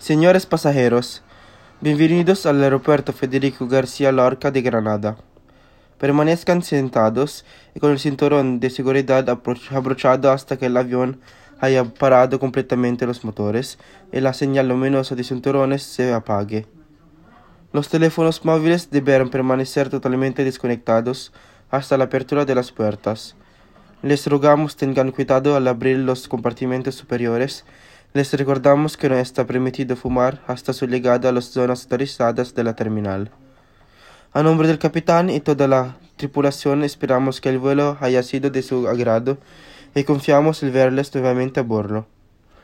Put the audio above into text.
Señores pasajeros, bienvenidos al aeropuerto Federico García Lorca de Granada. Permanezcan sentados y con el cinturón de seguridad abrochado hasta que el avión haya parado completamente los motores y la señal luminosa de cinturones se apague. Los teléfonos móviles deberán permanecer totalmente desconectados hasta la apertura de las puertas. Les rogamos tengan cuidado al abrir los compartimentos superiores. Les recordamos que no está permitido fumar hasta su llegada a las zonas autorizadas de la terminal. A nombre del capitán y toda la tripulación esperamos que el vuelo haya sido de su agrado y confiamos en verles nuevamente a bordo.